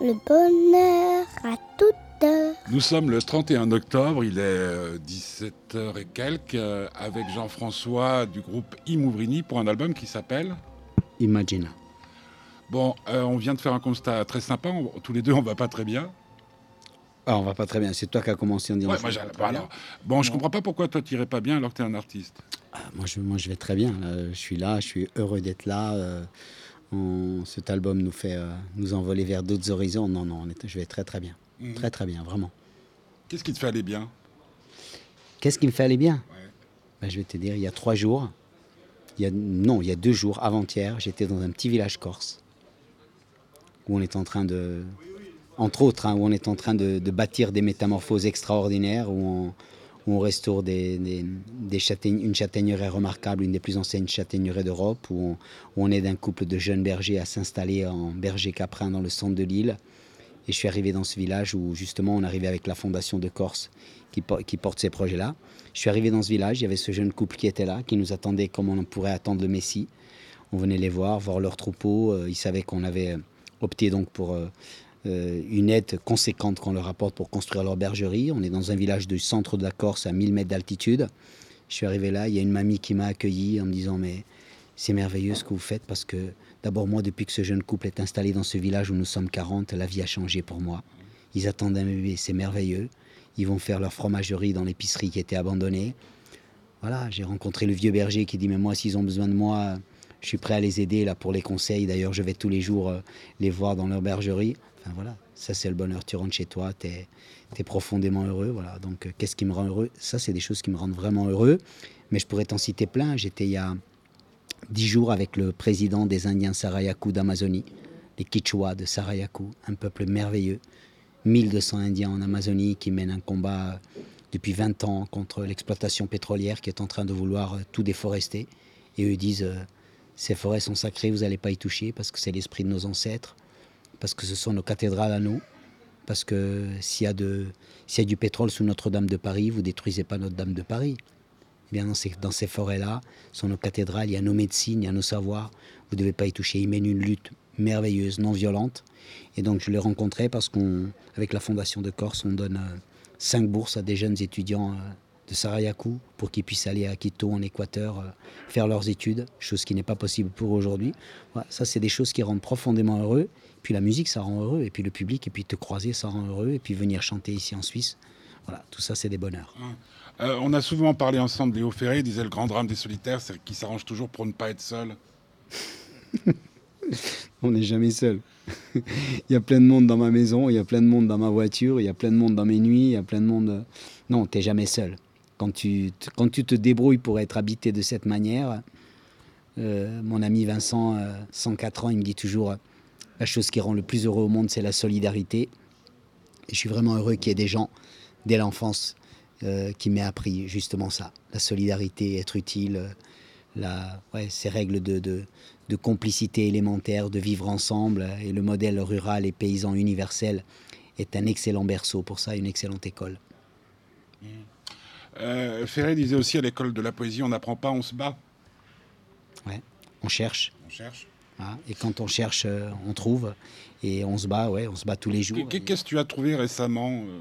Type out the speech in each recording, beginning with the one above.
le bonheur à toute heure. Nous sommes le 31 octobre, il est 17h et quelques, euh, avec Jean-François du groupe Imouvrini pour un album qui s'appelle Imagina. Bon, euh, on vient de faire un constat très sympa, on- tous les deux on va pas très bien. Ah, on va pas très bien. C'est toi qui as commencé en disant. Ouais, moi, pas alors, bon, je comprends pas pourquoi toi tu irais pas bien alors que tu es un artiste. Ah, moi, je, moi, je vais très bien. Je suis là, je suis heureux d'être là. euh, on- cet album nous fait euh, nous envoler vers d'autres horizons. Non, non, on est- je vais très très bien. Mhm. Très très bien, vraiment. Qu'est-ce qui te fait aller bien? Qu'est-ce qui me fait aller bien? Ouais. Ben, Je vais te dire, il y a trois jours, il y a, non, il y a deux jours, avant-hier, j'étais dans un petit village corse où on est en train de, entre autres, hein, où on est en train de, de bâtir des métamorphoses extraordinaires, où on, où on restaure une châtaigneraie remarquable, une des plus anciennes châtaigneraies d'Europe, où on, aide un couple de jeunes bergers à s'installer en berger caprin dans le centre de l'île. Et je suis arrivé dans ce village où justement on arrivait avec la fondation de Corse qui, por- qui porte ces projets-là. Je suis arrivé dans ce village, il y avait ce jeune couple qui était là, qui nous attendait comme on pourrait attendre le Messie. On venait les voir, voir leur troupeau. Euh, ils savaient qu'on avait opté donc pour euh, une aide conséquente qu'on leur apporte pour construire leur bergerie. On est dans un village du centre de la Corse à 1000 mètres d'altitude. Je suis arrivé là, il y a une mamie qui m'a accueilli en me disant mais c'est merveilleux ce que vous faites parce que d'abord moi depuis que ce jeune couple est installé dans ce village où nous sommes 40, la vie a changé pour moi. Ils attendent un bébé, c'est merveilleux. Ils vont faire leur fromagerie dans l'épicerie qui était abandonnée. Voilà, j'ai rencontré le vieux berger qui dit mais moi s'ils ont besoin de moi, je suis prêt à les aider là pour les conseils. D'ailleurs, je vais tous les jours euh, les voir dans leur bergerie. Voilà, ça c'est le bonheur. Tu rentres chez toi, tu es, profondément heureux. Voilà. Donc euh, qu'est-ce qui me rend heureux? Ça, c'est des choses qui me rendent vraiment heureux. Mais je pourrais t'en citer plein. J'étais il y a dix jours avec le président des Indiens Sarayaku d'Amazonie, les Kichwa de Sarayaku, un peuple merveilleux. 1200 Indiens en Amazonie qui mènent un combat euh, depuis 20 ans contre l'exploitation pétrolière qui est en train de vouloir euh, tout déforester. Et eux disent ces forêts sont sacrées, vous n'allez pas y toucher parce que c'est l'esprit de nos ancêtres, parce que ce sont nos cathédrales à nous, parce que s'il y, a du pétrole sous Notre-Dame de Paris, vous détruisez pas Notre-Dame de Paris. Eh bien, dans ces, forêts-là sont nos cathédrales, il y a nos médecines, il y a nos savoirs. Vous ne devez pas y toucher. Ils mènent une lutte merveilleuse, non violente. Et donc, je l'ai rencontré parce qu'avec la Fondation de Corse, on donne euh, cinq bourses à des jeunes étudiants euh, de Sarayaku pour qu'ils puissent aller à Quito, en Équateur, euh, faire leurs études, chose qui n'est pas possible pour aujourd'hui. Voilà, ça, c'est des choses qui rendent profondément heureux. Puis la musique, ça rend heureux. Et puis le public, et puis te croiser, ça rend heureux. Et puis venir chanter ici en Suisse. Voilà, tout ça, c'est des bonheurs. Euh, On a souvent parlé ensemble, Léo Ferré disait le grand drame des solitaires, c'est qu'ils s'arrangent toujours pour ne pas être seuls. On n'est jamais seul. il y a plein de monde dans ma maison, il y a plein de monde dans ma voiture, il y a plein de monde dans mes nuits, il y a plein de monde. euh, Non, tu n'es jamais seul. Quand tu, te- quand tu te débrouilles pour être habité de cette manière, euh, mon ami Vincent, euh, 104 ans, il me dit toujours la chose qui rend le plus heureux au monde, c'est la solidarité. Et je suis vraiment heureux qu'il y ait des gens, dès l'enfance, euh, qui m'aient appris justement ça la solidarité, être utile, euh, la, ouais, ces règles de, de, de complicité élémentaire, de vivre ensemble. Et le modèle rural et paysan universel est un excellent berceau pour ça, une excellente école. Euh, Ferré disait aussi à l'école de la poésie, on n'apprend pas, on se bat. Ouais. On cherche. On cherche. Hein, et quand on cherche, euh, on trouve. Et on se bat, ouais, on se bat tous les jours. Qu'est- Qu'est-ce que tu as trouvé récemment euh,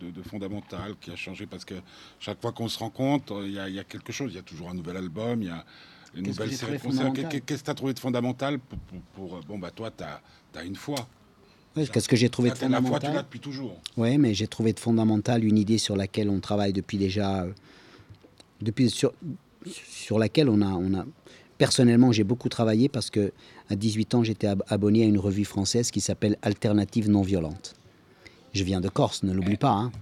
de, de- de fondamental qui a changé? Parce que chaque fois qu'on se rencontre, il y, a- il y a quelque chose. Il y a toujours un nouvel album, il y a une nouvelle série fondamental? Qu'est-ce que tu as trouvé de fondamental pour, pour- pour- Bon, bah toi, tu as, une foi. Qu'est-ce que j'ai trouvé de t'as la foi, tu l'as fondamental depuis toujours. Oui, mais j'ai trouvé de fondamental une idée sur laquelle on travaille depuis déjà. euh, depuis sur, sur laquelle on a, on a. Personnellement, j'ai beaucoup travaillé parce que à 18 ans, j'étais ab- abonné à une revue française qui s'appelle Alternative non violente. Je viens de Corse, ne l'oublie pas. hein.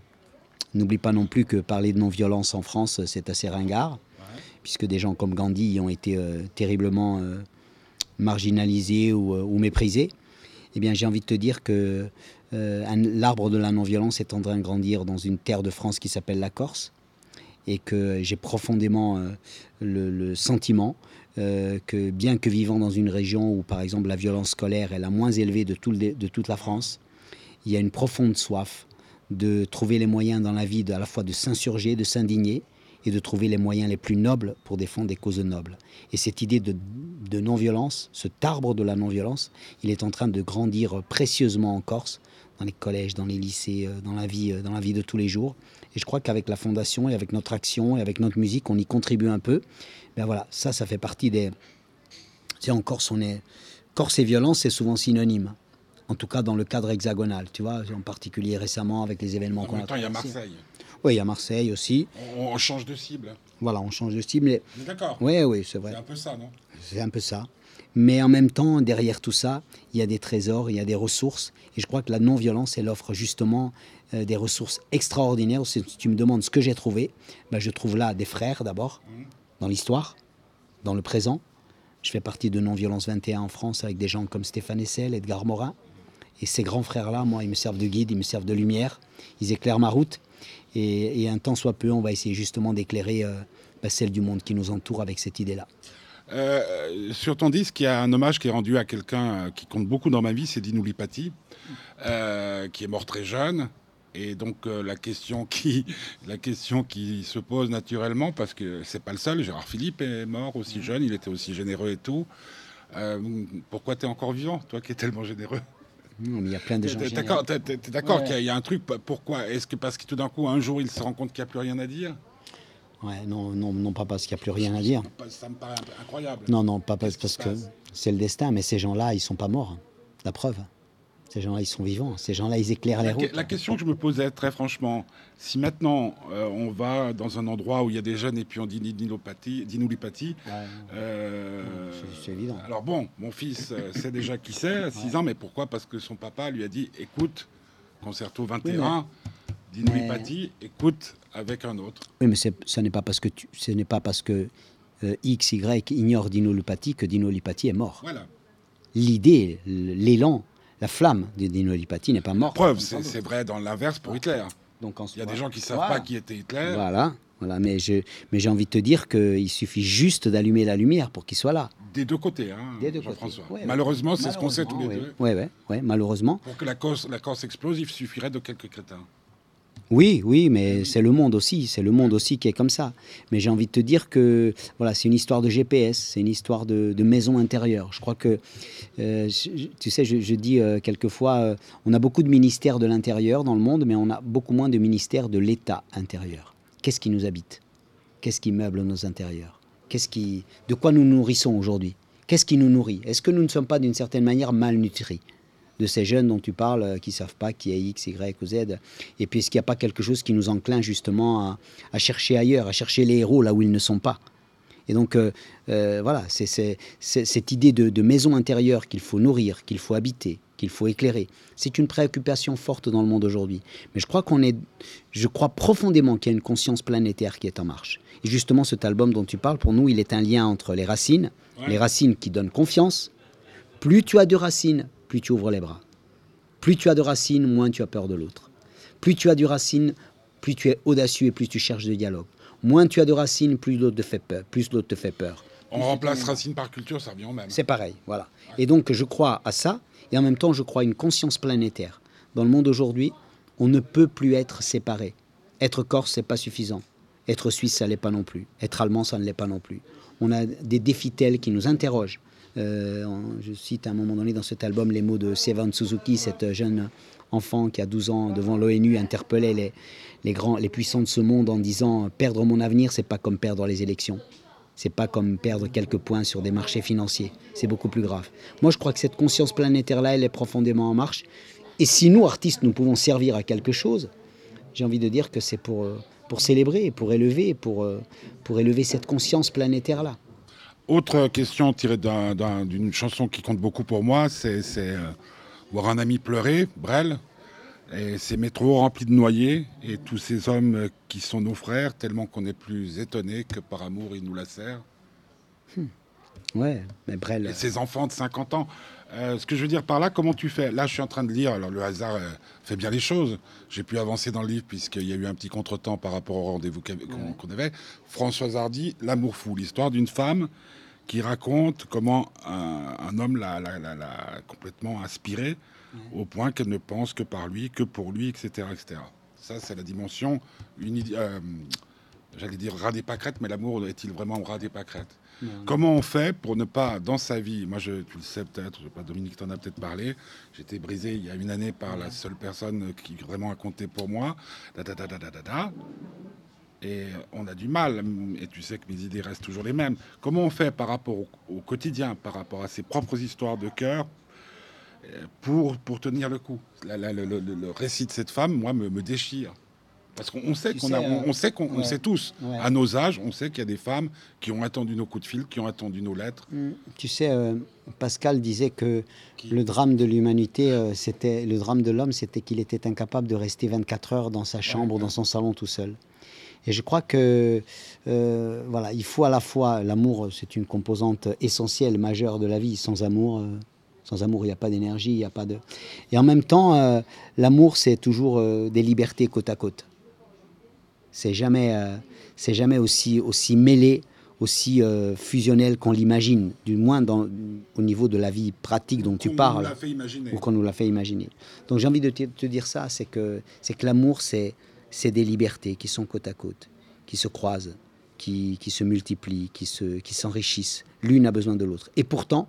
N'oublie pas non plus que parler de non-violence en France, c'est assez ringard, puisque des gens comme Gandhi y ont été euh, terriblement euh, marginalisés ou, euh, ou méprisés. Eh bien, j'ai envie de te dire que l'arbre de la non-violence est en train de grandir dans une terre de France qui s'appelle la Corse, et que j'ai profondément le, le sentiment euh, que bien que vivant dans une région où, par exemple, la violence scolaire est la moins élevée de, tout de toute la France, il y a une profonde soif de trouver les moyens dans la vie à la fois de s'insurger, de s'indigner et de trouver les moyens les plus nobles pour défendre des causes nobles. Et cette idée de, de non-violence, cet arbre de la non-violence, il est en train de grandir précieusement en Corse, dans les collèges, dans les lycées, euh, dans la vie, euh, dans la vie de tous les jours. Et je crois qu'avec la fondation et avec notre action et avec notre musique, on y contribue un peu. Ben voilà, ça, ça fait partie des. Sais, en Corse, on est. Corse et violence, c'est souvent synonyme. En tout cas, dans le cadre hexagonal, tu vois, en particulier récemment avec les événements En qu'on a même temps, il y a. Marseille. Oui, il y a Marseille aussi. On, on change de cible. Voilà, on change de. Mais... Est d'accord Oui, oui, c'est vrai. C'est un peu ça, non? C'est un peu ça. Mais en même temps, derrière tout ça, il y a des trésors, il y a des ressources. Et je crois que la non-violence, elle offre justement euh, des ressources extraordinaires. Si tu me demandes ce que j'ai trouvé, ben, je trouve là des frères d'abord, dans l'histoire, dans le présent. Je fais partie de Non-Violence 21 en France avec des gens comme Stéphane Essel, Edgar Morin. Et ces grands frères-là, moi, ils me servent de guide, ils me servent de lumière, ils éclairent ma route. Et, et un temps soit peu, on va essayer justement d'éclairer euh, ben, celle du monde qui nous entoure avec cette idée-là. Euh, sur ton disque, il y a un hommage qui est rendu à quelqu'un qui compte beaucoup dans ma vie, c'est Dino Lipati, euh, qui est mort très jeune. Et donc euh, la question qui la question qui se pose naturellement parce que c'est pas le seul. Gérard Philippe est mort aussi jeune, il était aussi généreux et tout. Euh, pourquoi tu es encore vivant, toi qui es tellement généreux? Non, mais il y a plein de gens. T'es d'accord d'accord Ouais. qu'il y a- il y, a un truc Pourquoi? Est-ce que parce que tout d'un coup un jour il se rend compte qu'il n'y a plus rien à dire? Ouais, non, non, non, pas parce qu'il n'y a plus rien à dire. Ça me paraît incroyable. Non, non, pas parce, parce que c'est le destin, mais ces gens-là, ils sont pas morts. La preuve. Ces gens-là, ils sont vivants. Ces gens-là, ils éclairent les La, routes. la question que je me posais très franchement, si maintenant euh, on va dans un endroit où il y a des jeunes et puis on dit Ouais, euh, c'est- évident. Alors bon, mon fils euh, sait déjà qui c'est, à 6 ans, mais pourquoi? Parce que son papa lui a dit écoute, concerto 21, dinulipathie, écoute avec un autre. Oui, mais ce n'est pas parce que tu, ce n'est pas parce que euh, X, Y ignore Dinolupathie que Dinolupathie est mort. Voilà. L'idée, l'élan, la flamme de Dinolupathie n'est pas morte. Preuve, c'est vrai dans l'inverse pour Hitler. Donc Il y a des gens qui savent Voilà. pas qui était Hitler. Voilà, voilà. Mais j'ai envie de te dire qu'il suffit juste d'allumer la lumière pour qu'il soit là. Des deux côtés, hein, Des deux Jean-François. côtés. Ouais, ouais. Malheureusement, c'est ce qu'on sait tous les deux. Oui, ouais, malheureusement. Pour que la Corse, la Corse explose, il suffirait de quelques crétins. Oui, oui, mais c'est le monde aussi, c'est le monde aussi qui est comme ça. Mais j'ai envie de te dire que voilà, c'est une histoire de GPS, c'est une histoire de, de maison intérieure. Je crois que, euh, je- tu sais, je, je dis euh, quelquefois, euh, on a beaucoup de ministères de l'intérieur dans le monde, mais on a beaucoup moins de ministères de l'État intérieur. Qu'est-ce qui nous habite? Qu'est-ce qui meuble nos intérieurs? Qu'est-ce qui, de quoi nous nourrissons aujourd'hui? Qu'est-ce qui nous nourrit? Est-ce que nous ne sommes pas d'une certaine manière malnutris? De ces jeunes dont tu parles euh, qui savent pas qui est X, Y ou Z Et puis est-ce qu'il n'y a pas quelque chose qui nous encline justement à, à chercher ailleurs, à chercher les héros là où ils ne sont pas? Et donc euh, euh, voilà, c'est cette idée de, de maison intérieure qu'il faut nourrir, qu'il faut habiter, qu'il faut éclairer. C'est une préoccupation forte dans le monde aujourd'hui. Mais je crois qu'on est, je crois profondément qu'il y a une conscience planétaire qui est en marche. Et justement, cet album dont tu parles, pour nous, il est un lien entre les racines, Ouais. les racines qui donnent confiance. Plus tu as de racines, plus tu ouvres les bras. Plus tu as de racines, moins tu as peur de l'autre. Plus tu as de racines, plus tu es audacieux et plus tu cherches de dialogue. Moins tu as de racines, plus l'autre te fait peur. Plus l'autre te fait peur. On remplace racine par culture, ça revient au même. C'est pareil, voilà. Et donc je crois à ça, et en même temps je crois à une conscience planétaire. Dans le monde aujourd'hui, on ne peut plus être séparé. Être corse, c'est pas suffisant. Être suisse, ça l'est pas non plus. Être allemand, ça ne l'est pas non plus. On a des défis tels qui nous interrogent. Euh, je cite à un moment donné dans cet album les mots de Sevan Suzuki, cette jeune enfant qui a 12 ans devant l'ONU interpellait les, les puissants de ce monde en disant perdre mon avenir, c'est pas comme perdre les élections. C'est pas comme perdre quelques points sur des marchés financiers. C'est beaucoup plus grave. Moi, je crois que cette conscience planétaire-là, elle est profondément en marche. Et si nous, artistes, nous pouvons servir à quelque chose, j'ai envie de dire que c'est pour, euh, pour célébrer, pour élever, pour, euh, pour élever cette conscience planétaire-là. Autre question tirée d'un- d'un- d'une chanson qui compte beaucoup pour moi, c'est euh, voir un ami pleurer, Brel, et ces métros remplis de noyés, et tous ces hommes euh, qui sont nos frères, tellement qu'on est plus étonné que par amour ils nous lacèrent. Ouais, mais Brel. Et ces enfants de 50 ans. Euh, ce que je veux dire par là, comment tu fais? Là, je suis en train de lire, alors le hasard euh, fait bien les choses. J'ai pu avancer dans le livre puisqu'il y a eu un petit contretemps par rapport au rendez-vous qu'on avait. Françoise Hardy, L'amour fou, l'histoire d'une femme qui raconte comment un, un homme l'a complètement inspirée au point qu'elle ne pense que par lui, que pour lui, etc. etc. Ça, c'est la dimension euh, j'allais dire ras des pâquerettes, mais l'amour est-il vraiment ras des pâquerettes Comment on fait pour ne pas, dans sa vie, moi je, tu le sais peut-être, je sais pas, Dominique t'en a peut-être parlé, j'étais brisé il y a une année par la seule personne qui vraiment a compté pour moi, da, da, da, da, da, da, da. et on a du mal, et tu sais que mes idées restent toujours les mêmes. Comment on fait par rapport au, au quotidien, par rapport à ses propres histoires de cœur, euh, pour, pour tenir le coup? La- la- le, le- le récit de cette femme, moi, me, me déchire. Parce qu'on on sait qu'on euh, on, sait qu'on on ouais. sait tous, Ouais. à nos âges, on sait qu'il y a des femmes qui ont attendu nos coups de fil, qui ont attendu nos lettres. Tu sais, euh, Pascal disait que Qui- le drame de l'humanité, euh, c'était le drame de l'homme, c'était qu'il était incapable de rester 24 heures dans sa chambre ou dans son salon tout seul. Et je crois que euh, voilà, il faut à la fois l'amour, c'est une composante essentielle, majeure de la vie. Sans amour, euh, sans amour, il n'y a pas d'énergie, il n'y a pas de. Et en même temps, euh, l'amour, c'est toujours euh, des libertés côte à côte. C'est jamais, euh, c'est jamais aussi aussi mêlé, aussi euh, fusionnel qu'on l'imagine, du moins dans, au niveau de la vie pratique dont tu parles ou qu'on nous l'a fait imaginer. Donc j'ai envie de te, te dire ça, c'est que, c'est que l'amour, c'est, c'est des libertés qui sont côte à côte, qui se croisent, qui, qui se multiplient, qui, se, qui s'enrichissent. L'une a besoin de l'autre. Et pourtant,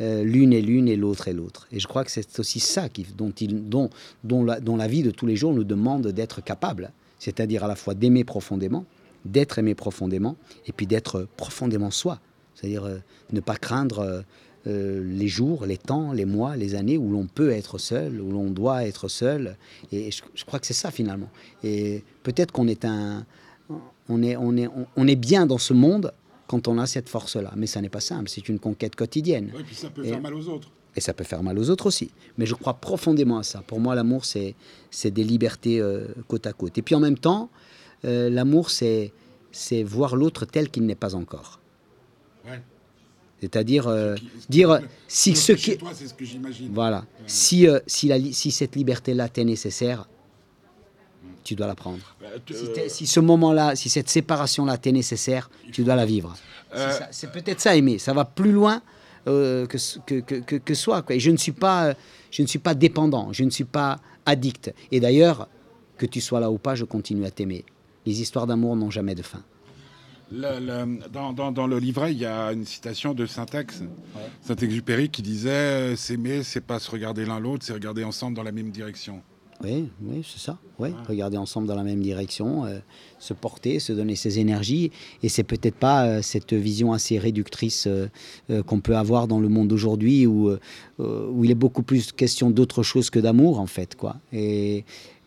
euh, l'une est l'une et l'autre est l'autre. Et je crois que c'est aussi ça qui, dont, il, dont, dont, la, dont la vie de tous les jours nous demande d'être capable, c'est-à-dire à la fois d'aimer profondément, d'être aimé profondément, et puis d'être profondément soi, c'est-à-dire euh, ne pas craindre euh, euh, les jours, les temps, les mois, les années où l'on peut être seul, où l'on doit être seul. Et je, je crois que c'est ça finalement. Et peut-être qu'on est un, on est, on est, on, on est bien dans ce monde quand on a cette force-là. Mais ça n'est pas simple. C'est une conquête quotidienne. Oui, puis ça peut Et- faire mal aux autres. Et ça peut faire mal aux autres aussi. Mais je crois profondément à ça. Pour moi, l'amour, c'est, c'est des libertés euh, côte à côte. Et puis en même temps, euh, l'amour, c'est, c'est voir l'autre tel qu'il n'est pas encore. Ouais. C'est-à-dire euh, dire le- si ce qui, toi, c'est ce que j'imagine. voilà, si euh, si, la, li- si cette liberté-là t'est nécessaire, tu dois la prendre. Bah, Si, ce moment-là, si cette séparation-là t'est nécessaire, tu dois la vivre. C'est Euh, ça- C'est peut-être ça aimer. Ça va plus loin euh, que, ce- que, que, que, que soi. Quoi. Et je ne suis pas, je ne suis pas dépendant. Je ne suis pas addict. Et d'ailleurs, que tu sois là ou pas, je continue à t'aimer. Les histoires d'amour n'ont jamais de fin. Le- le- dans, dans- dans le livret, il y a une citation de Saint-Ex, Saint-Exupéry, qui disait euh, S'aimer, c'est pas se regarder l'un l'autre, c'est regarder ensemble dans la même direction. Oui, oui, c'est ça. Oui, regarder ensemble dans la même direction, euh, se porter, se donner ses énergies. Et c'est peut-être pas euh, cette vision assez réductrice euh, qu'on peut avoir dans le monde d'aujourd'hui où, où il est beaucoup plus question d'autre chose que d'amour, en fait. Quoi. Et,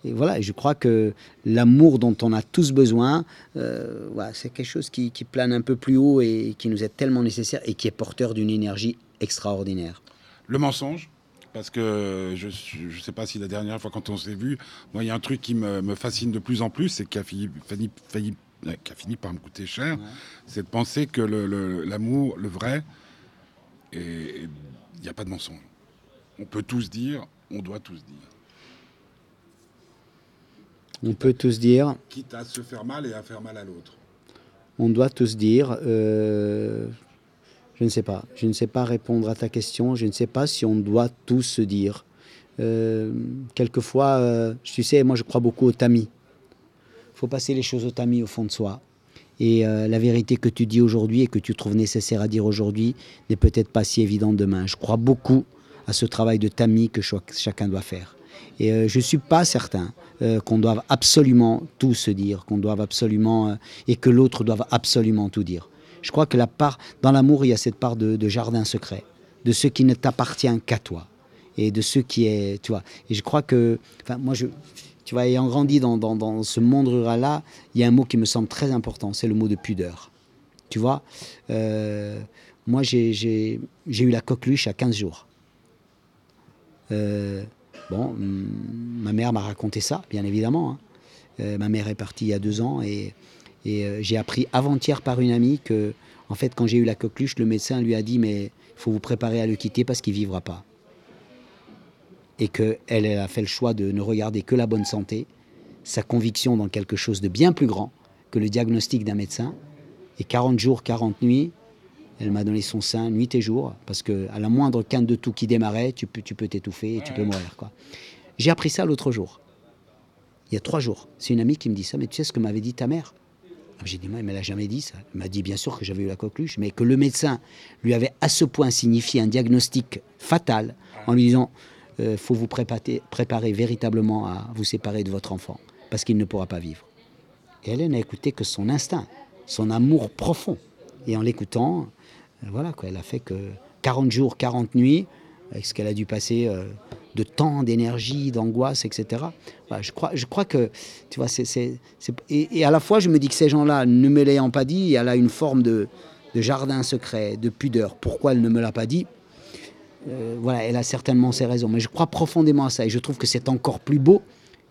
et voilà, je crois que l'amour dont on a tous besoin, euh, voilà, c'est quelque chose qui, qui plane un peu plus haut et qui nous est tellement nécessaire et qui est porteur d'une énergie extraordinaire. Le mensonge, parce que je ne sais pas si la dernière fois quand on s'est vu, moi il y a un truc qui me, me fascine de plus en plus, c'est qui a fini, fini- failli- qui a fini par me coûter cher, c'est de penser que le- le- l'amour, le, vrai, et il n'y a pas de mensonge. On peut tous dire, on doit tous dire. On peut tous dire, Quitte à se faire mal et à faire mal à l'autre. On doit tous dire, euh, je ne sais pas, je ne sais pas répondre à ta question, je ne sais pas si on doit tous se dire. Euh, quelquefois, euh, tu sais, moi je crois beaucoup au tamis. Il faut passer les choses au tamis au fond de soi. Et euh, la vérité que tu dis aujourd'hui et que tu trouves nécessaire à dire aujourd'hui n'est peut-être pas si évidente demain. Je crois beaucoup à ce travail de tamis que chacun doit faire. Et je ne suis pas certain qu'on doive absolument tout se dire, qu'on doive absolument, et que l'autre doive absolument tout dire. Je crois que la part, dans l'amour, il y a cette part de, jardin secret, de ce qui ne t'appartient qu'à toi, et de ce qui est, tu vois. Et je crois que, enfin, moi, je, tu vois, ayant grandi dans, dans, ce monde rural-là, il y a un mot qui me semble très important, c'est le mot de pudeur. Tu vois, euh, moi, j'ai eu la coqueluche à 15 jours. Euh, bon, ma mère m'a raconté ça, bien évidemment. hein. Euh, ma mère est partie il y a deux ans et, et euh, j'ai appris avant-hier par une amie que, en fait, quand j'ai eu la coqueluche, le médecin lui a dit mais il faut vous préparer à le quitter parce qu'il vivra pas. Et qu'elle elle a fait le choix de ne regarder que la bonne santé, sa conviction dans quelque chose de bien plus grand que le diagnostic d'un médecin. Et 40 jours, 40 nuits, elle m'a donné son sein nuit et jour, parce que à la moindre quinte de tout qui démarrait, tu peux tu peux t'étouffer et tu peux mourir. quoi. J'ai appris ça l'autre jour, il y a trois jours. C'est une amie qui me dit ça, mais tu sais ce que m'avait dit ta mère? J'ai dit, mais elle ne l'a jamais dit ça. Elle m'a dit, bien sûr que j'avais eu la coqueluche, mais que le médecin lui avait à ce point signifié un diagnostic fatal en lui disant, il euh, faut vous préparer, véritablement à vous séparer de votre enfant, parce qu'il ne pourra pas vivre. Et elle n'a écouté que son instinct, son amour profond. Et en l'écoutant, euh, voilà, quoi, elle a fait que 40 jours, 40 nuits, avec ce qu'elle a dû passer euh, de temps, d'énergie, d'angoisse, etc. je, crois, je crois que, tu vois, c'est... Et, à la fois, je me dis que ces gens-là, ne me l'ayant pas dit, elle a une forme de, jardin secret, de pudeur. Pourquoi elle ne me l'a pas dit? Euh, Voilà, elle a certainement ses raisons. Mais je crois profondément à ça. Et je trouve que c'est encore plus beau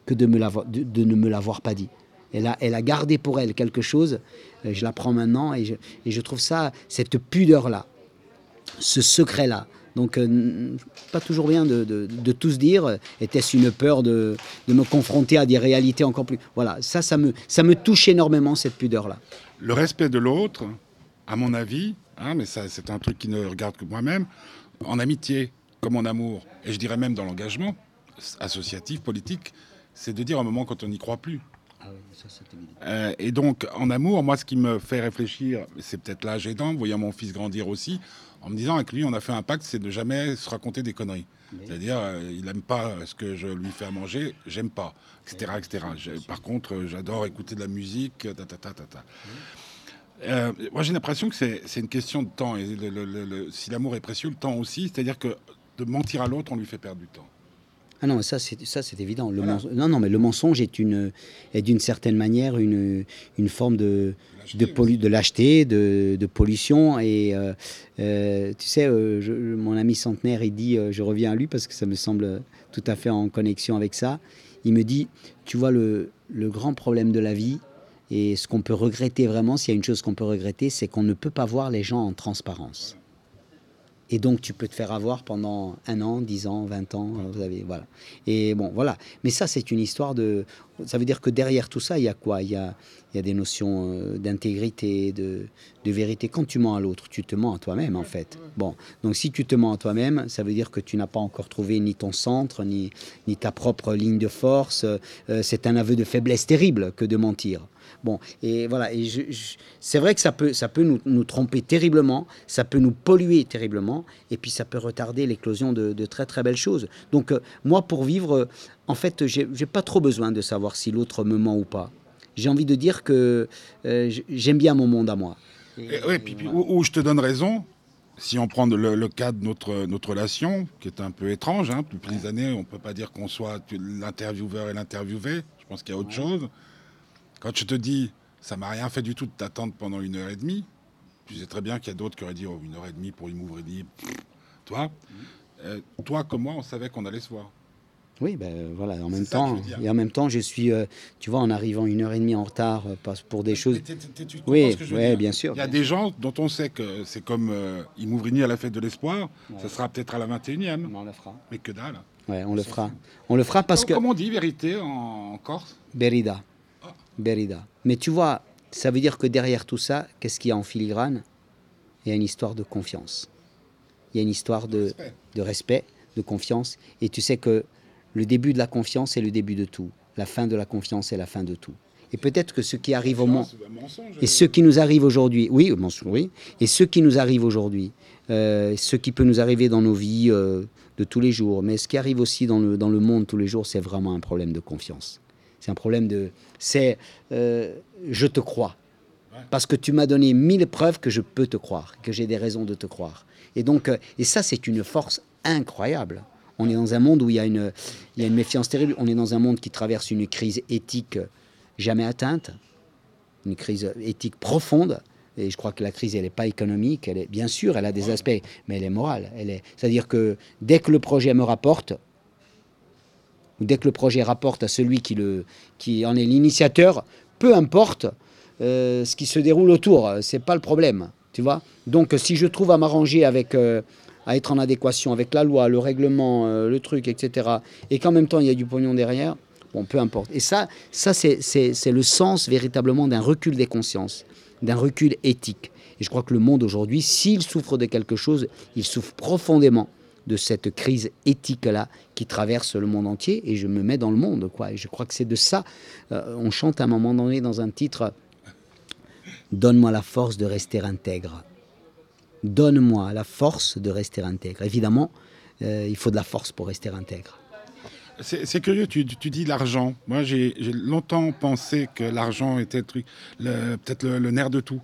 que de, me de, ne me l'avoir pas dit. Elle a, elle a, gardé pour elle quelque chose, euh, je la prends maintenant, et je, et je trouve ça, cette pudeur-là, ce secret-là, donc, euh, pas toujours bien de, de, tout se dire. Était-ce une peur de, me confronter à des réalités encore plus Voilà, ça, ça me, ça me touche énormément, cette pudeur-là. Le respect de l'autre, à mon avis, hein, mais ça, c'est un truc qui ne regarde que moi-même, en amitié comme en amour, et je dirais même dans l'engagement associatif, politique, c'est de dire à un moment quand on n'y croit plus. Ah oui, ça, euh, et donc, en amour, moi, ce qui me fait réfléchir, c'est peut-être l'âge aidant, voyant mon fils grandir aussi, en me disant avec lui, on a fait un pacte, c'est de jamais se raconter des conneries. C'est-à-dire, euh, il n'aime pas ce que je lui fais à manger, j'aime pas, etc. etc. Par contre, euh, j'adore écouter de la musique, ta, ta, ta, ta, euh, moi, j'ai l'impression que c'est une question de temps. Et si l'amour est précieux, le temps aussi. C'est-à-dire que de mentir à l'autre, on lui fait perdre du temps. Ah non, ça c'est ça c'est évident. Le Non non, mais le mensonge est une est d'une certaine manière une, une forme de de, de lâcheté, de, de, pollution et euh, euh, tu sais, euh, mon ami centenaire il dit, je reviens à lui parce que ça me semble tout à fait en connexion avec ça. Il me dit, tu vois le, le grand problème de la vie et ce qu'on peut regretter vraiment, s'il y a une chose qu'on peut regretter, c'est qu'on ne peut pas voir les gens en transparence. Et donc, tu peux te faire avoir pendant un an, dix ans, vingt ans. Vous avez, voilà. Et bon, voilà. Mais ça, c'est une histoire de. Ça veut dire que derrière tout ça, il y a quoi? Il y a, il y a des notions euh, d'intégrité, de, de, vérité. Quand tu mens à l'autre, tu te mens à toi-même, en fait. Bon. Donc, si tu te mens à toi-même, ça veut dire que tu n'as pas encore trouvé ni ton centre, ni, ni ta propre ligne de force. Euh, c'est un aveu de faiblesse terrible que de mentir. Bon, et voilà, et c'est vrai que ça peut, ça peut nous, tromper terriblement, ça peut nous polluer terriblement, et puis ça peut retarder l'éclosion de, très très belles choses. Donc euh, moi, pour vivre, euh, en fait, j'ai pas trop besoin de savoir si l'autre me ment ou pas. J'ai envie de dire que euh, j'aime bien mon monde à moi. Et, puis, où, je te donne raison, si on prend le, cas de notre, notre relation, qui est un peu étrange, hein, depuis des années, on ne peut pas dire qu'on soit l'intervieweur et l'interviewé. Je pense qu'il y a autre chose. Quand je te dis, ça m'a rien fait du tout de t'attendre pendant une heure et demie, tu sais très bien qu'il y a d'autres qui auraient dit, oh, une heure et demie pour y m'ouvrir Toi, euh, toi comme moi, on savait qu'on allait se voir. Oui, ben voilà. En même temps, et en même temps, je suis, euh, tu vois, en arrivant une heure et demie en retard, euh, pour des choses. oui, bien sûr. Il y a des gens dont on sait que c'est comme euh, Imouvrini à la fête de l'espoir. Ça sera peut-être à la 21e. on le fera. Mais que dalle. Ouais, on le fera. On le fera parce que. Comment on dit vérité en, Corse Berida. Berida. Mais tu vois, ça veut dire que derrière tout ça, qu'est-ce qu'il y a en filigrane? Il y a une histoire de confiance. Il y a une histoire de respect. de respect, de confiance. Et tu sais que le début de la confiance est le début de tout. La fin de la confiance est la fin de tout. Et peut-être que ce qui arrive au monde et ce qui nous arrive aujourd'hui, oui, oui, et ce qui nous arrive aujourd'hui, euh, ce qui peut nous arriver dans nos vies euh, de tous les jours, mais ce qui arrive aussi dans le, dans le monde tous les jours, c'est vraiment un problème de confiance. C'est un problème de. C'est. Euh, je te crois. Parce que tu m'as donné mille preuves que je peux te croire, que j'ai des raisons de te croire. Et donc, euh, et ça, c'est une force incroyable. On est dans un monde où il y, a une, méfiance terrible. On est dans un monde qui traverse une crise éthique jamais atteinte, une crise éthique profonde. Et je crois que la crise, elle n'est pas économique. Elle est, bien sûr, elle a des aspects, mais elle est morale. C'est-à-dire que dès que le projet me rapporte, dès que le projet rapporte à celui qui en est l'initiateur, peu importe euh, ce qui se déroule autour, c'est pas le problème, tu vois. Donc si je trouve à m'arranger avec, euh, à être en adéquation avec la loi, le règlement, euh, le truc, etc., et qu'en même temps il y a du pognon derrière, bon, peu importe. Et ça, ça c'est le sens véritablement d'un recul des consciences, d'un recul éthique. Et je crois que le monde aujourd'hui, s'il souffre de quelque chose, il souffre profondément de cette crise éthique-là qui traverse le monde entier, et je me mets dans le monde, quoi. Et je crois que c'est de ça. Euh, on chante à un moment donné dans un titre Donne-moi la force de rester intègre. Donne-moi la force de rester intègre. Évidemment, euh, il faut de la force pour rester intègre. C'est curieux, tu, dis l'argent. Moi, j'ai longtemps pensé que l'argent était peut-être le, nerf de tout.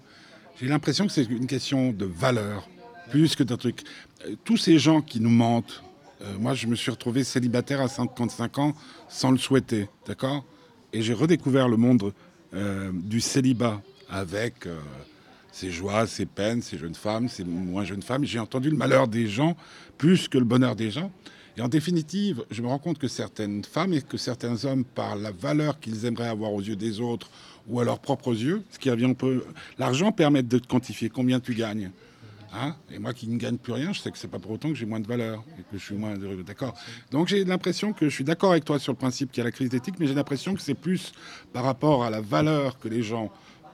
J'ai l'impression que c'est une question de valeur, plus que d'un truc. Euh, tous ces gens qui nous mentent, euh, moi, je me suis retrouvé célibataire à 55 ans sans le souhaiter, d'accord? Et j'ai redécouvert le monde du célibat avec ses joies, ses peines, ses jeunes femmes, ses moins jeunes femmes. J'ai entendu le malheur des gens plus que le bonheur des gens. Et en définitive, je me rends compte que certaines femmes et que certains hommes, par la valeur qu'ils aimeraient avoir aux yeux des autres ou à leurs propres yeux, ce qui revient un peu. L'argent permet de te quantifier combien tu gagnes. Hein? Et moi qui ne gagne plus rien, je sais que c'est pas pour autant que j'ai moins de valeur et que je suis moins d'accord? Donc j'ai l'impression que je suis d'accord avec toi sur le principe qu'il y a la crise d'éthique, mais j'ai l'impression que c'est plus par rapport à la valeur que les gens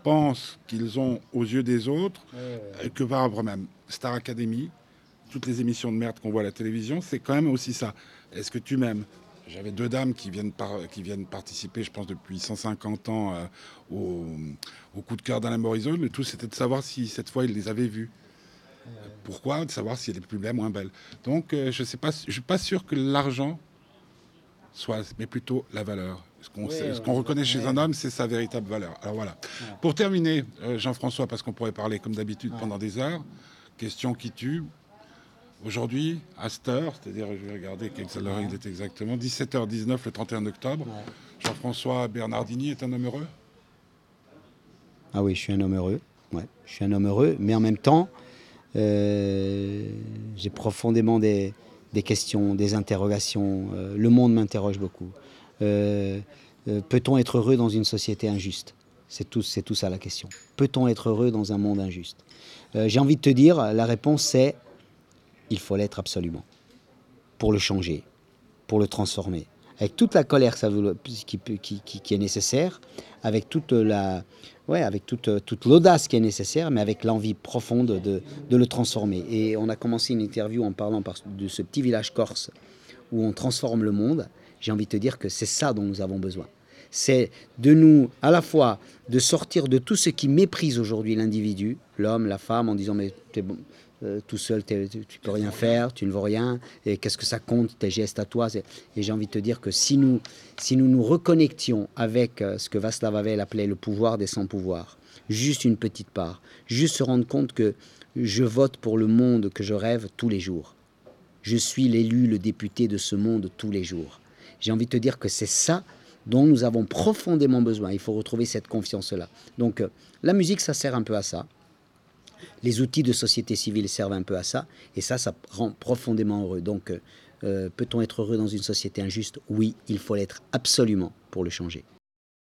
pensent qu'ils ont aux yeux des autres que par rapport même. Star Academy, toutes les émissions de merde qu'on voit à la télévision, c'est quand même aussi ça. Est-ce que tu m'aimes? J'avais deux dames qui viennent, qui viennent participer, je pense, depuis 150 ans euh, au, coup de cœur d'Alain Morisot. Le tout, c'était de savoir si cette fois, il les avait vues. Pourquoi? De savoir si elle est plus belle, moins belle. Donc, euh, je ne suis pas sûr que l'argent soit, mais plutôt la valeur. Ce qu'on reconnaît chez un homme, c'est sa véritable valeur. Alors voilà. Pour terminer, euh, Jean-François, parce qu'on pourrait parler comme d'habitude pendant des heures, question qui tue. Aujourd'hui, à cette heure, c'est-à-dire, je vais regarder quelle heure il est exactement, 17h19 le 31 octobre, Jean-François Bernardini est un homme heureux? Ah oui, je suis un homme heureux. Ouais, je suis un homme heureux, mais en même temps, euh, j'ai profondément des, questions, des interrogations. Euh, le monde m'interroge beaucoup. Euh, peut-on être heureux dans une société injuste? C'est tout, tout ça la question. Peut-on être heureux dans un monde injuste? J'ai envie de te dire, la réponse c'est il faut l'être absolument. Pour le changer, pour le transformer. Avec toute la colère qui, qui, est nécessaire, avec toute l'audace qui est nécessaire, mais avec l'envie profonde de, de, le transformer. Et on a commencé une interview en parlant de ce petit village corse où on transforme le monde. J'ai envie de te dire que c'est ça dont nous avons besoin. C'est de nous, à la fois, de sortir de tout ce qui méprise aujourd'hui l'individu, l'homme, la femme, en disant mais es bon, euh, tout seul, tu tu peux rien faire, tu ne vaux rien, et qu'est-ce que ça compte, tes gestes à toi Et j'ai envie de te dire que si nous si nous, nous reconnections avec euh, ce que Václav Havel appelait le pouvoir des sans-pouvoirs, juste une petite part, juste se rendre compte que je vote pour le monde que je rêve tous les jours. Je suis l'élu, le député de ce monde tous les jours. J'ai envie de te dire que c'est ça dont nous avons profondément besoin. Il faut retrouver cette confiance-là. Donc euh, la musique, ça sert un peu à ça. Les outils de société civile servent un peu à ça, et ça, ça rend profondément heureux. Donc, euh, euh, peut-on être heureux dans une société injuste? Oui, il faut l'être absolument pour le changer.